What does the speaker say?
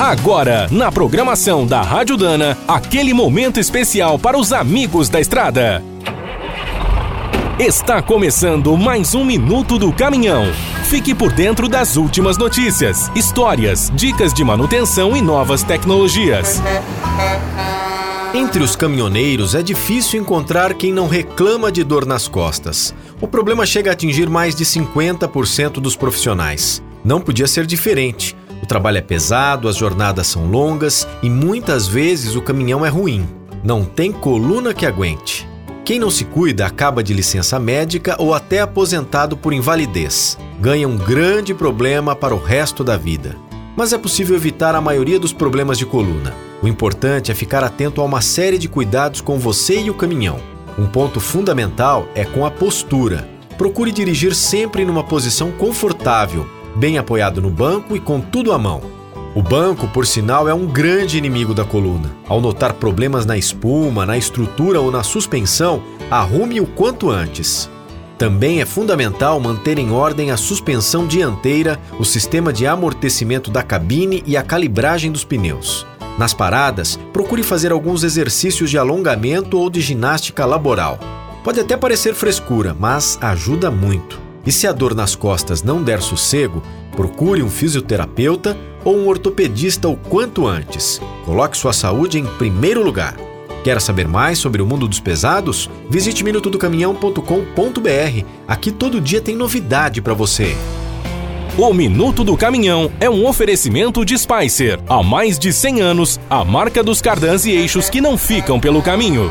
Agora, na programação da Rádio Dana, aquele momento especial para os amigos da estrada. Está começando mais um Minuto do Caminhão. Fique por dentro das últimas notícias, histórias, dicas de manutenção e novas tecnologias. Entre os caminhoneiros é difícil encontrar quem não reclama de dor nas costas. O problema chega a atingir mais de 50% dos profissionais. Não podia ser diferente. Trabalho é pesado, as jornadas são longas e muitas vezes o caminhão é ruim. Não tem coluna que aguente. Quem não se cuida acaba de licença médica ou até aposentado por invalidez. Ganha um grande problema para o resto da vida. Mas é possível evitar a maioria dos problemas de coluna. O importante é ficar atento a uma série de cuidados com você e o caminhão. Um ponto fundamental é com a postura. Procure dirigir sempre numa posição confortável, bem apoiado no banco e com tudo à mão. O banco, por sinal, é um grande inimigo da coluna. Ao notar problemas na espuma, na estrutura ou na suspensão, arrume o quanto antes. Também é fundamental manter em ordem a suspensão dianteira, o sistema de amortecimento da cabine e a calibragem dos pneus. Nas paradas, procure fazer alguns exercícios de alongamento ou de ginástica laboral. Pode até parecer frescura, mas ajuda muito. E se a dor nas costas não der sossego, procure um fisioterapeuta ou um ortopedista o quanto antes. Coloque sua saúde em primeiro lugar. Quer saber mais sobre o mundo dos pesados? Visite minutodocaminhão.com.br. Aqui todo dia tem novidade para você. O Minuto do Caminhão é um oferecimento de Spicer. Há mais de 100 anos, a marca dos cardãs e eixos que não ficam pelo caminho.